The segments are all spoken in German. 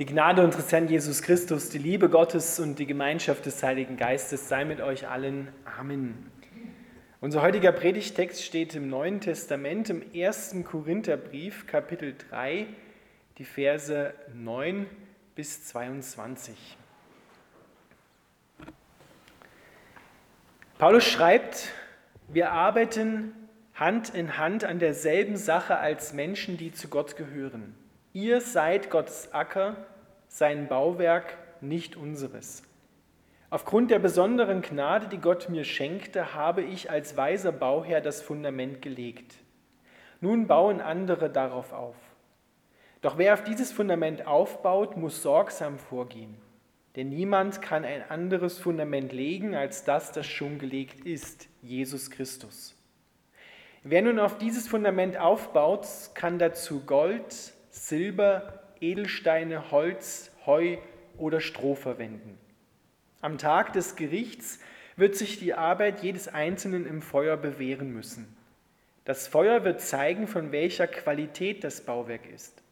Die Gnade unseres Herrn Jesus Christus, die Liebe Gottes und die Gemeinschaft des Heiligen Geistes sei mit euch allen. Amen. Unser heutiger Predigtext steht im Neuen Testament im 1. Korintherbrief, Kapitel 3, die Verse 9 bis 22. Paulus schreibt, wir arbeiten Hand in Hand an derselben Sache als Menschen, die zu Gott gehören. Ihr seid Gottes Acker, sein Bauwerk, nicht unseres. Aufgrund der besonderen Gnade, die Gott mir schenkte, habe ich als weiser Bauherr das Fundament gelegt. Nun bauen andere darauf auf. Doch wer auf dieses Fundament aufbaut, muss sorgsam vorgehen. Denn niemand kann ein anderes Fundament legen als das, das schon gelegt ist, Jesus Christus. Wer nun auf dieses Fundament aufbaut, kann dazu Gold, Silber, Edelsteine, Holz, Heu oder Stroh verwenden. Am Tag des Gerichts wird sich die Arbeit jedes Einzelnen im Feuer bewähren müssen. Das Feuer wird zeigen, von welcher Qualität das Bauwerk ist.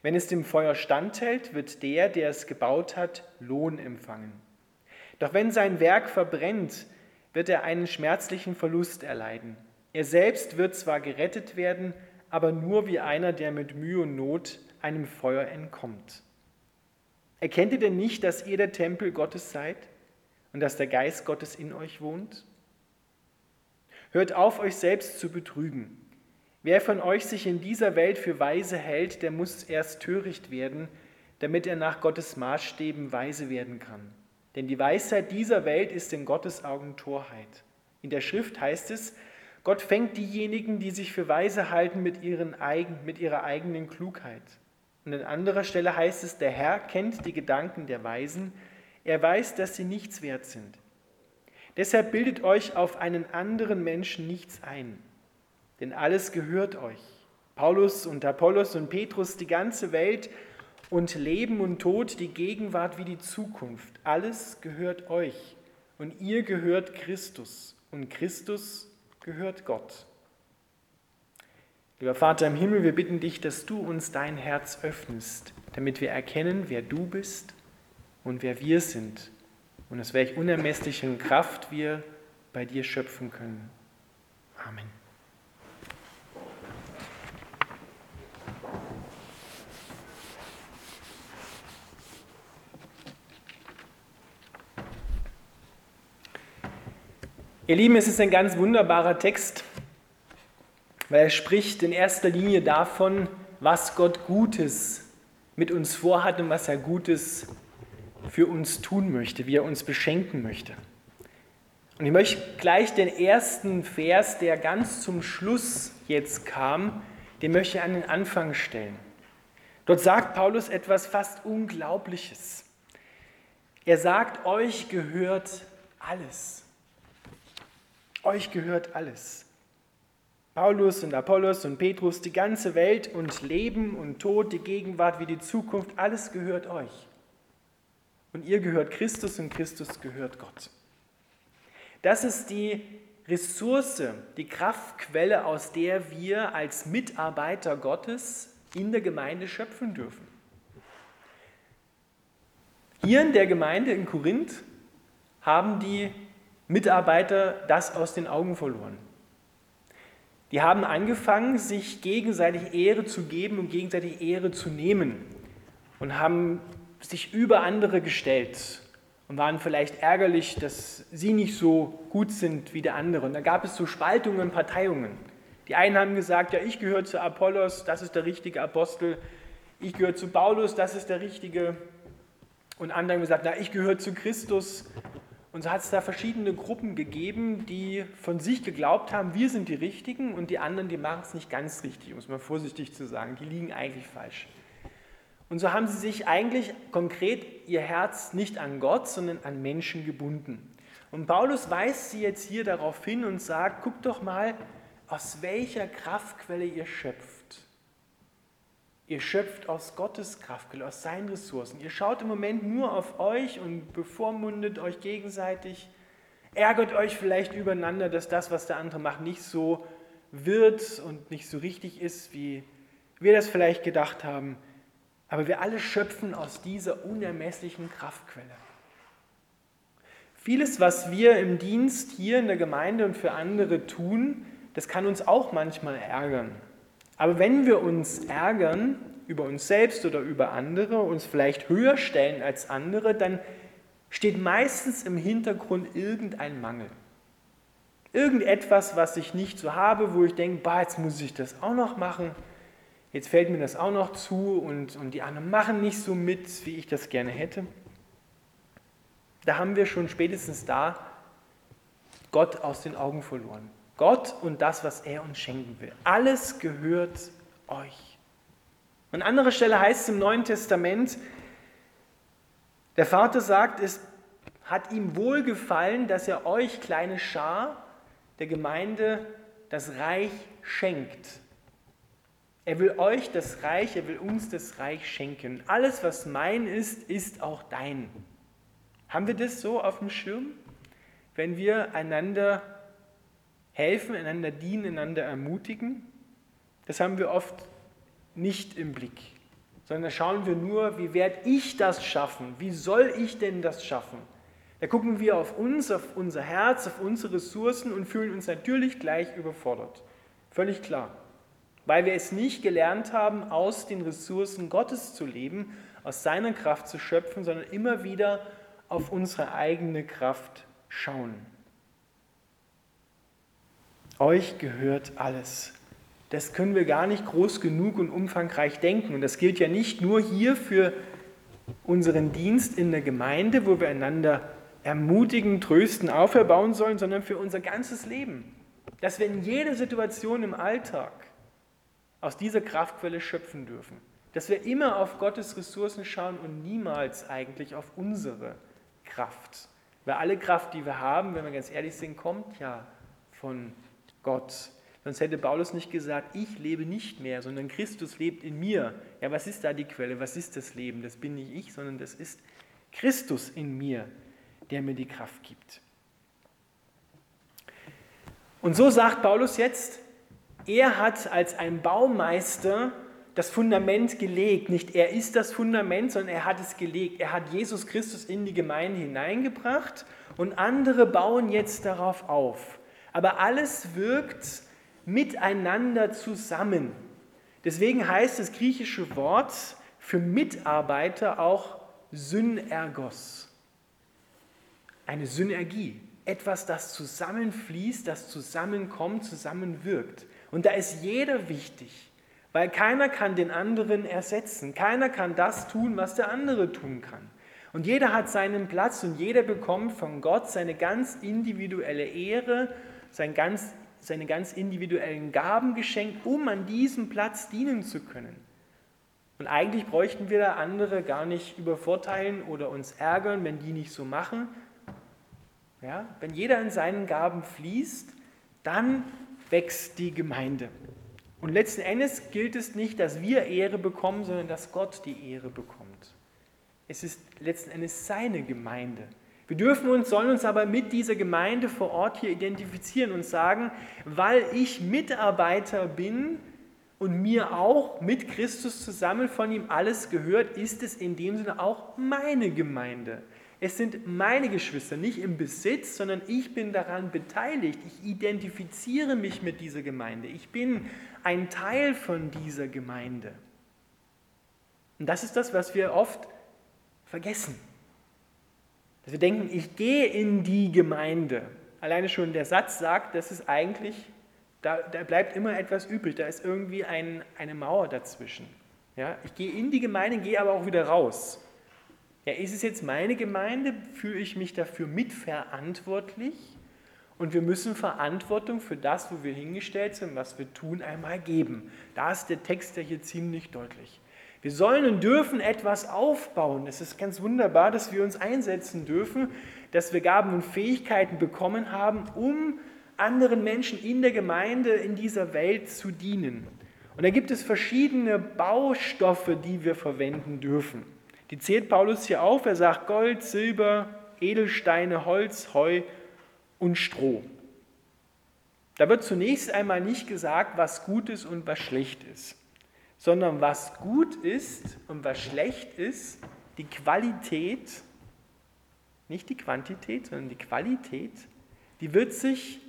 Wenn es dem Feuer standhält, wird der, der es gebaut hat, Lohn empfangen. Doch wenn sein Werk verbrennt, wird er einen schmerzlichen Verlust erleiden. Er selbst wird zwar gerettet werden, aber nur wie einer, der mit Mühe und Not einem Feuer entkommt. Erkennt ihr denn nicht, dass ihr der Tempel Gottes seid und dass der Geist Gottes in euch wohnt? Hört auf, euch selbst zu betrügen. Wer von euch sich in dieser Welt für weise hält, der muss erst töricht werden, damit er nach Gottes Maßstäben weise werden kann. Denn die Weisheit dieser Welt ist in Gottes Augen Torheit. In der Schrift heißt es, Gott fängt diejenigen, die sich für weise halten, mit, ihren eigen, mit ihrer eigenen Klugheit. Und an anderer Stelle heißt es, der Herr kennt die Gedanken der Weisen, er weiß, dass sie nichts wert sind. Deshalb bildet euch auf einen anderen Menschen nichts ein, denn alles gehört euch. Paulus und Apollos und Petrus, die ganze Welt und Leben und Tod, die Gegenwart wie die Zukunft, alles gehört euch und ihr gehört Christus und Christus gehört Gott. Lieber Vater im Himmel, wir bitten dich, dass du uns dein Herz öffnest, damit wir erkennen, wer du bist und wer wir sind und aus welch unermesslichen Kraft wir bei dir schöpfen können. Amen. Ihr Lieben, es ist ein ganz wunderbarer Text, weil er spricht in erster Linie davon, was Gott Gutes mit uns vorhat und was er Gutes für uns tun möchte, wie er uns beschenken möchte. Und ich möchte gleich den ersten Vers, der ganz zum Schluss jetzt kam, den möchte ich an den Anfang stellen. Dort sagt Paulus etwas fast Unglaubliches. Er sagt, euch gehört alles. Euch gehört alles. Paulus und Apollos und Petrus, die ganze Welt und Leben und Tod, die Gegenwart wie die Zukunft, alles gehört euch. Und ihr gehört Christus und Christus gehört Gott. Das ist die Ressource, die Kraftquelle, aus der wir als Mitarbeiter Gottes in der Gemeinde schöpfen dürfen. Hier in der Gemeinde in Korinth haben die Mitarbeiter das aus den Augen verloren. Die haben angefangen, sich gegenseitig Ehre zu geben und gegenseitig Ehre zu nehmen und haben sich über andere gestellt und waren vielleicht ärgerlich, dass sie nicht so gut sind wie der andere. Und da gab es so Spaltungen, und Parteiungen. Die einen haben gesagt, ja, ich gehöre zu Apollos, das ist der richtige Apostel. Ich gehöre zu Paulus, das ist der richtige. Und andere haben gesagt, na, ich gehöre zu Christus, und so hat es da verschiedene Gruppen gegeben, die von sich geglaubt haben, wir sind die Richtigen und die anderen, die machen es nicht ganz richtig, um es mal vorsichtig zu sagen. Die liegen eigentlich falsch. Und so haben sie sich eigentlich konkret ihr Herz nicht an Gott, sondern an Menschen gebunden. Und Paulus weist sie jetzt hier darauf hin und sagt, guckt doch mal, aus welcher Kraftquelle ihr schöpft. Ihr schöpft aus Gottes Kraftquelle, aus seinen Ressourcen. Ihr schaut im Moment nur auf euch und bevormundet euch gegenseitig, ärgert euch vielleicht übereinander, dass das, was der andere macht, nicht so wird und nicht so richtig ist, wie wir das vielleicht gedacht haben. Aber wir alle schöpfen aus dieser unermesslichen Kraftquelle. Vieles, was wir im Dienst hier in der Gemeinde und für andere tun, das kann uns auch manchmal ärgern. Aber wenn wir uns ärgern über uns selbst oder über andere, uns vielleicht höher stellen als andere, dann steht meistens im Hintergrund irgendein Mangel. Irgendetwas, was ich nicht so habe, wo ich denke, bah, jetzt muss ich das auch noch machen, jetzt fällt mir das auch noch zu und, und die anderen machen nicht so mit, wie ich das gerne hätte. Da haben wir schon spätestens da Gott aus den Augen verloren. Gott und das, was er uns schenken will. Alles gehört euch. An anderer Stelle heißt es im Neuen Testament, der Vater sagt, es hat ihm wohlgefallen, dass er euch, kleine Schar der Gemeinde, das Reich schenkt. Er will euch das Reich, er will uns das Reich schenken. Alles, was mein ist, ist auch dein. Haben wir das so auf dem Schirm? Wenn wir einander helfen, einander dienen, einander ermutigen, das haben wir oft nicht im Blick, sondern da schauen wir nur, wie werde ich das schaffen? Wie soll ich denn das schaffen? Da gucken wir auf uns, auf unser Herz, auf unsere Ressourcen und fühlen uns natürlich gleich überfordert. Völlig klar. Weil wir es nicht gelernt haben, aus den Ressourcen Gottes zu leben, aus seiner Kraft zu schöpfen, sondern immer wieder auf unsere eigene Kraft schauen. Euch gehört alles. Das können wir gar nicht groß genug und umfangreich denken. Und das gilt ja nicht nur hier für unseren Dienst in der Gemeinde, wo wir einander ermutigen, trösten, auferbauen sollen, sondern für unser ganzes Leben. Dass wir in jeder Situation im Alltag aus dieser Kraftquelle schöpfen dürfen. Dass wir immer auf Gottes Ressourcen schauen und niemals eigentlich auf unsere Kraft. Weil alle Kraft, die wir haben, wenn wir ganz ehrlich sind, kommt ja von Gott. Sonst hätte Paulus nicht gesagt, ich lebe nicht mehr, sondern Christus lebt in mir. Ja, was ist da die Quelle? Was ist das Leben? Das bin nicht ich, sondern das ist Christus in mir, der mir die Kraft gibt. Und so sagt Paulus jetzt, er hat als ein Baumeister das Fundament gelegt. Nicht er ist das Fundament, sondern er hat es gelegt. Er hat Jesus Christus in die Gemeinde hineingebracht und andere bauen jetzt darauf auf. Aber alles wirkt miteinander zusammen. Deswegen heißt das griechische Wort für Mitarbeiter auch Synergos. Eine Synergie. Etwas, das zusammenfließt, das zusammenkommt, zusammenwirkt. Und da ist jeder wichtig. Weil keiner kann den anderen ersetzen. Keiner kann das tun, was der andere tun kann. Und jeder hat seinen Platz und jeder bekommt von Gott seine ganz individuelle Ehre, sein ganz, seine ganz individuellen Gaben geschenkt, um an diesem Platz dienen zu können. Und eigentlich bräuchten wir da andere gar nicht übervorteilen oder uns ärgern, wenn die nicht so machen. Ja, wenn jeder in seinen Gaben fließt, dann wächst die Gemeinde. Und letzten Endes gilt es nicht, dass wir Ehre bekommen, sondern dass Gott die Ehre bekommt. Es ist letzten Endes seine Gemeinde. Wir dürfen uns, sollen uns aber mit dieser Gemeinde vor Ort hier identifizieren und sagen, weil ich Mitarbeiter bin und mir auch mit Christus zusammen von ihm alles gehört, ist es in dem Sinne auch meine Gemeinde. Es sind meine Geschwister, nicht im Besitz, sondern ich bin daran beteiligt. Ich identifiziere mich mit dieser Gemeinde. Ich bin ein Teil von dieser Gemeinde. Und das ist das, was wir oft vergessen. Dass wir denken, ich gehe in die Gemeinde. Alleine schon der Satz sagt, das ist eigentlich, da, da bleibt immer etwas übrig, da ist irgendwie ein, eine Mauer dazwischen. Ja, ich gehe in die Gemeinde, gehe aber auch wieder raus. Ja, ist es jetzt meine Gemeinde? Fühle ich mich dafür mitverantwortlich? Und wir müssen Verantwortung für das, wo wir hingestellt sind, was wir tun, einmal geben. Da ist der Text ja hier ziemlich deutlich. Wir sollen und dürfen etwas aufbauen. Es ist ganz wunderbar, dass wir uns einsetzen dürfen, dass wir Gaben und Fähigkeiten bekommen haben, um anderen Menschen in der Gemeinde, in dieser Welt zu dienen. Und da gibt es verschiedene Baustoffe, die wir verwenden dürfen. Die zählt Paulus hier auf. Er sagt Gold, Silber, Edelsteine, Holz, Heu und Stroh. Da wird zunächst einmal nicht gesagt, was gut ist und was schlecht ist, sondern was gut ist und was schlecht ist, die Qualität, nicht die Quantität, sondern die Qualität, die wird sich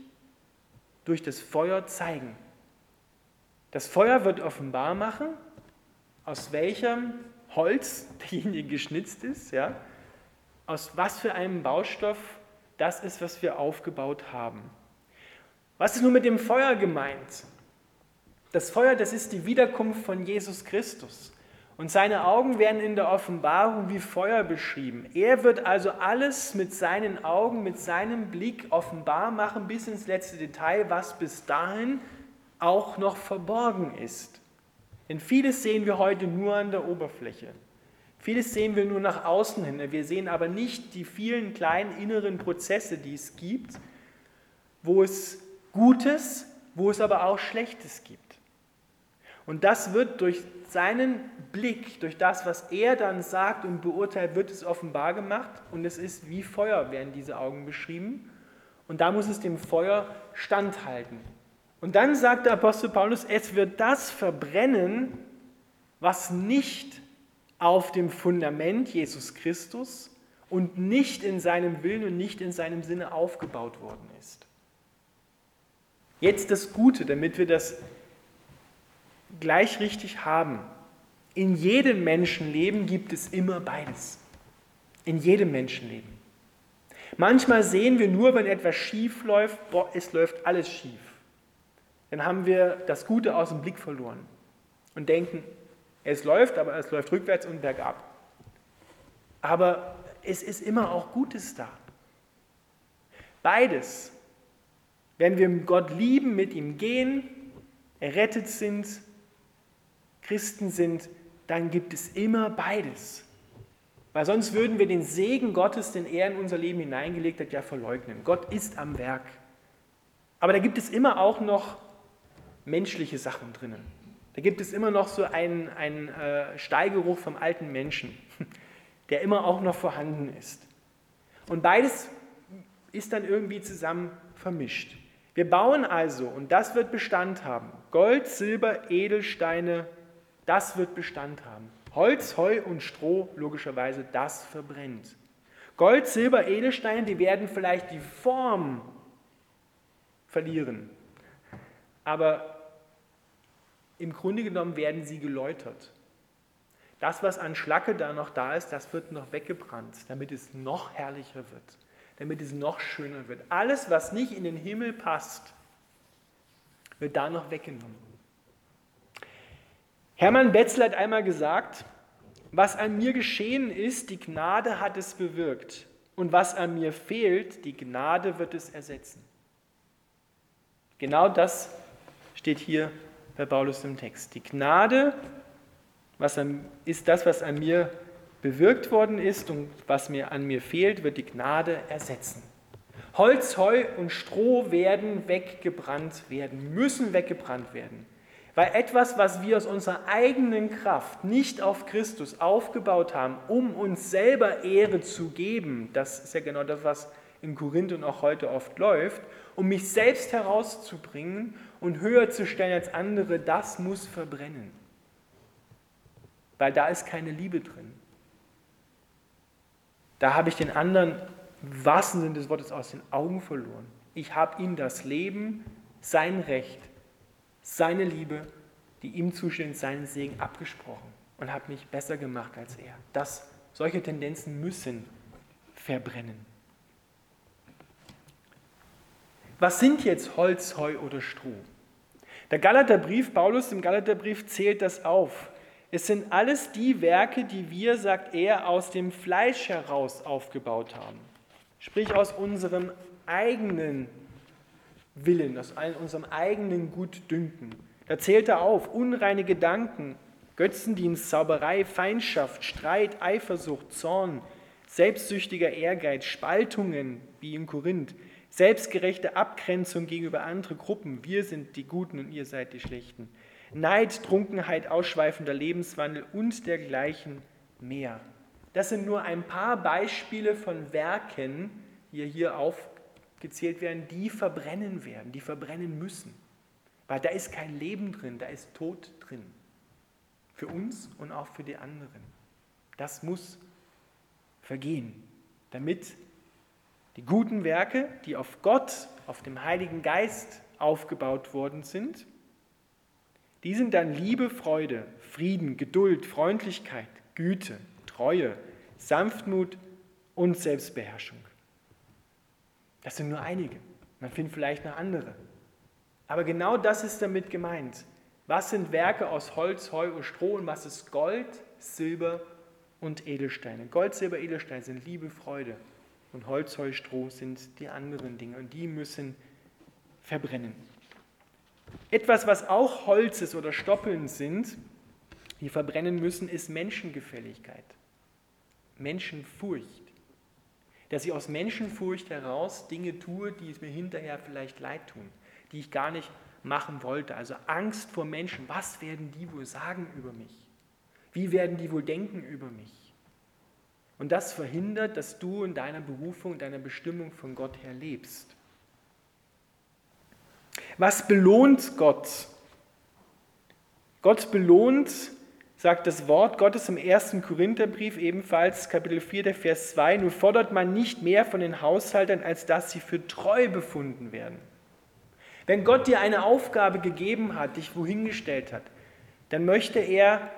durch das Feuer zeigen. Das Feuer wird offenbar machen, aus welchem Holz derjenige geschnitzt ist, ja, aus was für einem Baustoff das ist, was wir aufgebaut haben. Was ist nun mit dem Feuer gemeint? Das Feuer, das ist die Wiederkunft von Jesus Christus. Und seine Augen werden in der Offenbarung wie Feuer beschrieben. Er wird also alles mit seinen Augen, mit seinem Blick offenbar machen, bis ins letzte Detail, was bis dahin auch noch verborgen ist. Denn vieles sehen wir heute nur an der Oberfläche. Vieles sehen wir nur nach außen hin. Wir sehen aber nicht die vielen kleinen inneren Prozesse, die es gibt, wo es Gutes, wo es aber auch Schlechtes gibt. Und das wird durch seinen Blick, durch das, was er dann sagt und beurteilt, wird es offenbar gemacht. Und es ist wie Feuer, werden diese Augen beschrieben. Und da muss es dem Feuer standhalten. Und dann sagt der Apostel Paulus, es wird das verbrennen, was nicht auf dem Fundament Jesus Christus und nicht in seinem Willen und nicht in seinem Sinne aufgebaut worden ist. Jetzt das Gute, damit wir das gleich richtig haben. In jedem Menschenleben gibt es immer beides. In jedem Menschenleben. Manchmal sehen wir nur, wenn etwas schief läuft, boah, es läuft alles schief. Dann haben wir das Gute aus dem Blick verloren und denken, es läuft, aber es läuft rückwärts und bergab. Aber es ist immer auch Gutes da. Beides. Wenn wir Gott lieben, mit ihm gehen, errettet sind, Christen sind, dann gibt es immer beides. Weil sonst würden wir den Segen Gottes, den er in unser Leben hineingelegt hat, ja verleugnen. Gott ist am Werk. Aber da gibt es immer auch noch menschliche Sachen drinnen. Da gibt es immer noch so einen, einen äh, Steigeruch vom alten Menschen, der immer auch noch vorhanden ist. Und beides ist dann irgendwie zusammen vermischt. Wir bauen also, und das wird Bestand haben, Gold, Silber, Edelsteine, das wird Bestand haben. Holz, Heu und Stroh, logischerweise, das verbrennt. Gold, Silber, Edelsteine, die werden vielleicht die Form verlieren. Aber im Grunde genommen werden sie geläutert. Das, was an Schlacke da noch da ist, das wird noch weggebrannt, damit es noch herrlicher wird, damit es noch schöner wird. Alles, was nicht in den Himmel passt, wird da noch weggenommen. Hermann Betzel hat einmal gesagt, was an mir geschehen ist, die Gnade hat es bewirkt. Und was an mir fehlt, die Gnade wird es ersetzen. Genau das steht hier bei Paulus im Text. Die Gnade was an, ist das, was an mir bewirkt worden ist und was mir an mir fehlt, wird die Gnade ersetzen. Holz, Heu und Stroh werden weggebrannt werden, müssen weggebrannt werden. Weil etwas, was wir aus unserer eigenen Kraft nicht auf Christus aufgebaut haben, um uns selber Ehre zu geben, das ist ja genau das, was in Korinth und auch heute oft läuft, um mich selbst herauszubringen und höher zu stellen als andere, das muss verbrennen. Weil da ist keine Liebe drin. Da habe ich den anderen im wahrsten Sinne des Wortes aus den Augen verloren. Ich habe ihm das Leben, sein Recht, seine Liebe, die ihm zusteht, seinen Segen abgesprochen und habe mich besser gemacht als er. Das, solche Tendenzen müssen verbrennen. Was sind jetzt Holz, Heu oder Stroh? Der Galaterbrief, Paulus im Galaterbrief zählt das auf. Es sind alles die Werke, die wir, sagt er, aus dem Fleisch heraus aufgebaut haben. Sprich aus unserem eigenen Willen, aus unserem eigenen Gutdünken. Da zählt er auf unreine Gedanken, Götzendienst, Zauberei, Feindschaft, Streit, Eifersucht, Zorn, selbstsüchtiger Ehrgeiz, Spaltungen wie in Korinth, selbstgerechte Abgrenzung gegenüber anderen Gruppen. Wir sind die Guten und ihr seid die Schlechten. Neid, Trunkenheit, ausschweifender Lebenswandel und dergleichen mehr. Das sind nur ein paar Beispiele von Werken, die hier aufgezählt werden, die verbrennen werden, die verbrennen müssen. Weil da ist kein Leben drin, da ist Tod drin. Für uns und auch für die anderen. Das muss vergehen, damit die guten Werke, die auf Gott, auf dem Heiligen Geist aufgebaut worden sind, die sind dann Liebe, Freude, Frieden, Geduld, Freundlichkeit, Güte, Treue, Sanftmut und Selbstbeherrschung. Das sind nur einige. Man findet vielleicht noch andere. Aber genau das ist damit gemeint. Was sind Werke aus Holz, Heu und Stroh und was ist Gold, Silber und Edelsteine? Gold, Silber, Edelsteine sind Liebe, Freude und Holz, Heu, Stroh sind die anderen Dinge und die müssen verbrennen. Etwas, was auch Holz ist oder Stoppeln sind, die verbrennen müssen, ist Menschengefälligkeit, Menschenfurcht dass ich aus Menschenfurcht heraus Dinge tue, die es mir hinterher vielleicht leid tun, die ich gar nicht machen wollte. Also Angst vor Menschen. Was werden die wohl sagen über mich? Wie werden die wohl denken über mich? Und das verhindert, dass du in deiner Berufung, deiner Bestimmung von Gott her lebst. Was belohnt Gott? Gott belohnt sagt das Wort Gottes im ersten Korintherbrief ebenfalls, Kapitel 4, der Vers 2, nun fordert man nicht mehr von den Haushaltern, als dass sie für treu befunden werden. Wenn Gott dir eine Aufgabe gegeben hat, dich wohin gestellt hat, dann möchte er,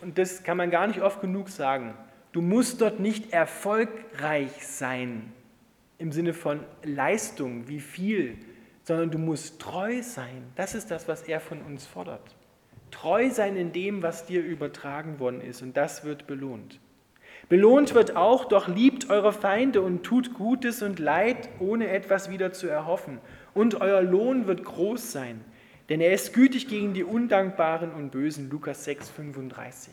und das kann man gar nicht oft genug sagen, du musst dort nicht erfolgreich sein im Sinne von Leistung, wie viel, sondern du musst treu sein. Das ist das, was er von uns fordert. Treu sein in dem, was dir übertragen worden ist, und das wird belohnt. Belohnt wird auch, doch liebt eure Feinde und tut Gutes und Leid, ohne etwas wieder zu erhoffen. Und euer Lohn wird groß sein, denn er ist gütig gegen die Undankbaren und Bösen. Lukas 6, 35.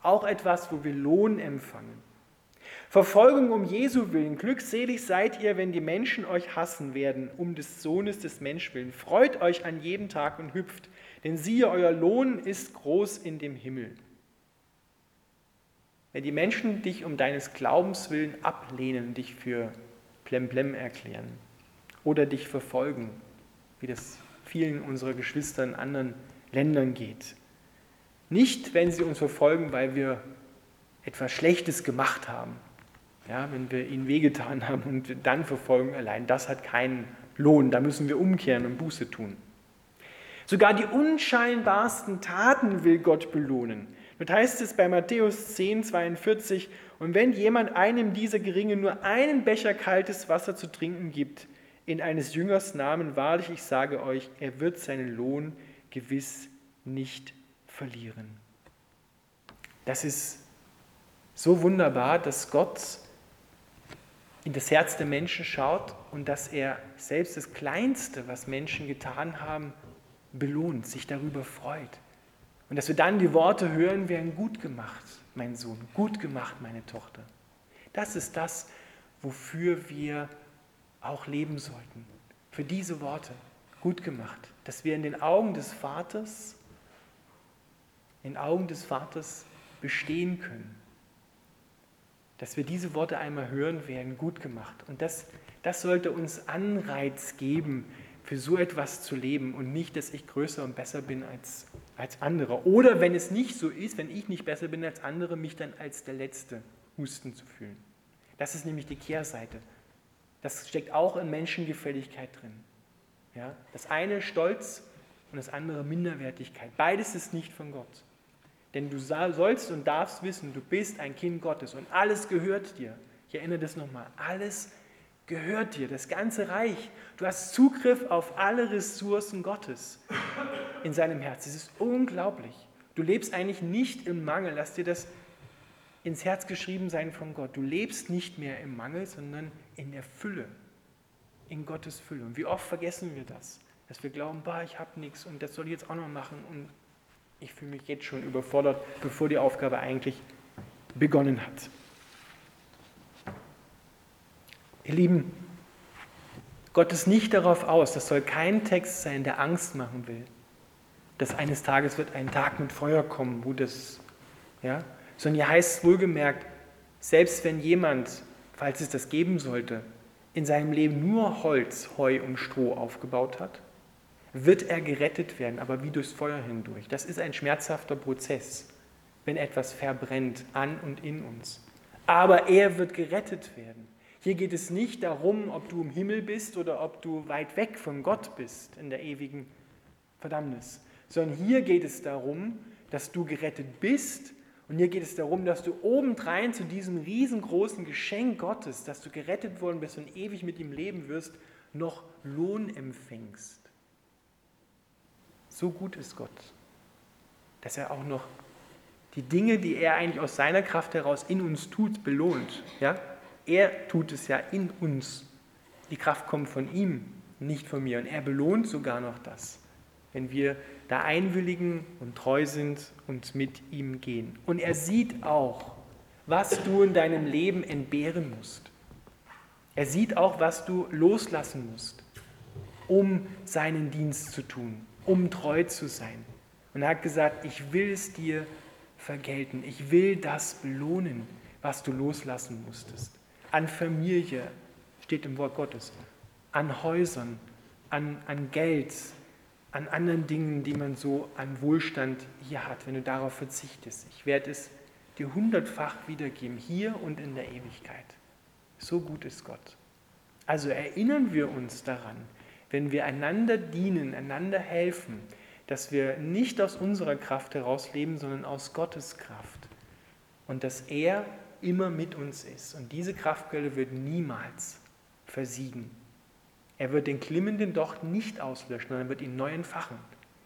Auch etwas, wo wir Lohn empfangen. Verfolgung um Jesu willen. Glückselig seid ihr, wenn die Menschen euch hassen werden, um des Sohnes des Menschen willen. Freut euch an jedem Tag und hüpft, denn siehe, euer Lohn ist groß in dem Himmel. Wenn die Menschen dich um deines Glaubens willen ablehnen, dich für Plemplem erklären oder dich verfolgen, wie das vielen unserer Geschwister in anderen Ländern geht. Nicht, wenn sie uns verfolgen, weil wir etwas Schlechtes gemacht haben, ja, wenn wir ihnen wehgetan haben und dann verfolgen allein, das hat keinen Lohn, da müssen wir umkehren und Buße tun. Sogar die unscheinbarsten Taten will Gott belohnen. Dort heißt es bei Matthäus 10, 42, und wenn jemand einem dieser Geringen nur einen Becher kaltes Wasser zu trinken gibt, in eines Jüngers Namen, wahrlich, ich sage euch, er wird seinen Lohn gewiss nicht verlieren. Das ist so wunderbar, dass Gott in das Herz der Menschen schaut und dass er selbst das Kleinste, was Menschen getan haben, belohnt, sich darüber freut. Und dass wir dann die Worte hören, werden gut gemacht, mein Sohn, gut gemacht, meine Tochter. Das ist das, wofür wir auch leben sollten. Für diese Worte, gut gemacht. Dass wir in den Augen des Vaters, in den Augen des Vaters bestehen können. Dass wir diese Worte einmal hören, werden gut gemacht. Und das, das sollte uns Anreiz geben, für so etwas zu leben und nicht, dass ich größer und besser bin als, als andere. Oder wenn es nicht so ist, wenn ich nicht besser bin als andere, mich dann als der Letzte husten zu fühlen. Das ist nämlich die Kehrseite. Das steckt auch in Menschengefälligkeit drin. Ja? Das eine Stolz und das andere Minderwertigkeit. Beides ist nicht von Gott. Denn du sollst und darfst wissen, du bist ein Kind Gottes und alles gehört dir. Ich erinnere das nochmal. Alles gehört dir, das ganze Reich. Du hast Zugriff auf alle Ressourcen Gottes in seinem Herz. Es ist unglaublich. Du lebst eigentlich nicht im Mangel. Lass dir das ins Herz geschrieben sein von Gott. Du lebst nicht mehr im Mangel, sondern in der Fülle, in Gottes Fülle. Und wie oft vergessen wir das? Dass wir glauben, bah, ich habe nichts und das soll ich jetzt auch noch machen und ich fühle mich jetzt schon überfordert, bevor die Aufgabe eigentlich begonnen hat. Ihr Lieben, Gott ist nicht darauf aus, das soll kein Text sein, der Angst machen will, dass eines Tages wird ein Tag mit Feuer kommen, wo das, ja, sondern hier heißt es wohlgemerkt, selbst wenn jemand, falls es das geben sollte, in seinem Leben nur Holz, Heu und Stroh aufgebaut hat, wird er gerettet werden, aber wie durchs Feuer hindurch. Das ist ein schmerzhafter Prozess, wenn etwas verbrennt an und in uns. Aber er wird gerettet werden. Hier geht es nicht darum, ob du im Himmel bist oder ob du weit weg von Gott bist in der ewigen Verdammnis, sondern hier geht es darum, dass du gerettet bist und hier geht es darum, dass du obendrein zu diesem riesengroßen Geschenk Gottes, dass du gerettet worden bist und ewig mit ihm leben wirst, noch Lohn empfängst. So gut ist Gott, dass er auch noch die Dinge, die er eigentlich aus seiner Kraft heraus in uns tut, belohnt. Ja? Er tut es ja in uns. Die Kraft kommt von ihm, nicht von mir. Und er belohnt sogar noch das, wenn wir da einwilligen und treu sind und mit ihm gehen. Und er sieht auch, was du in deinem Leben entbehren musst. Er sieht auch, was du loslassen musst, um seinen Dienst zu tun, um treu zu sein. Und er hat gesagt, ich will es dir vergelten, ich will das belohnen, was du loslassen musstest. An Familie, steht im Wort Gottes, an Häusern, an, an Geld, an anderen Dingen, die man so an Wohlstand hier hat, wenn du darauf verzichtest. Ich werde es dir hundertfach wiedergeben, hier und in der Ewigkeit. So gut ist Gott. Also erinnern wir uns daran, wenn wir einander dienen, einander helfen, dass wir nicht aus unserer Kraft heraus leben, sondern aus Gottes Kraft. Und dass er immer mit uns ist. Und diese Kraftquelle wird niemals versiegen. Er wird den klimmenden Docht nicht auslöschen, sondern er wird ihn neu entfachen.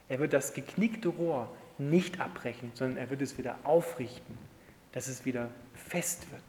Er wird das geknickte Rohr nicht abbrechen, sondern er wird es wieder aufrichten, dass es wieder fest wird.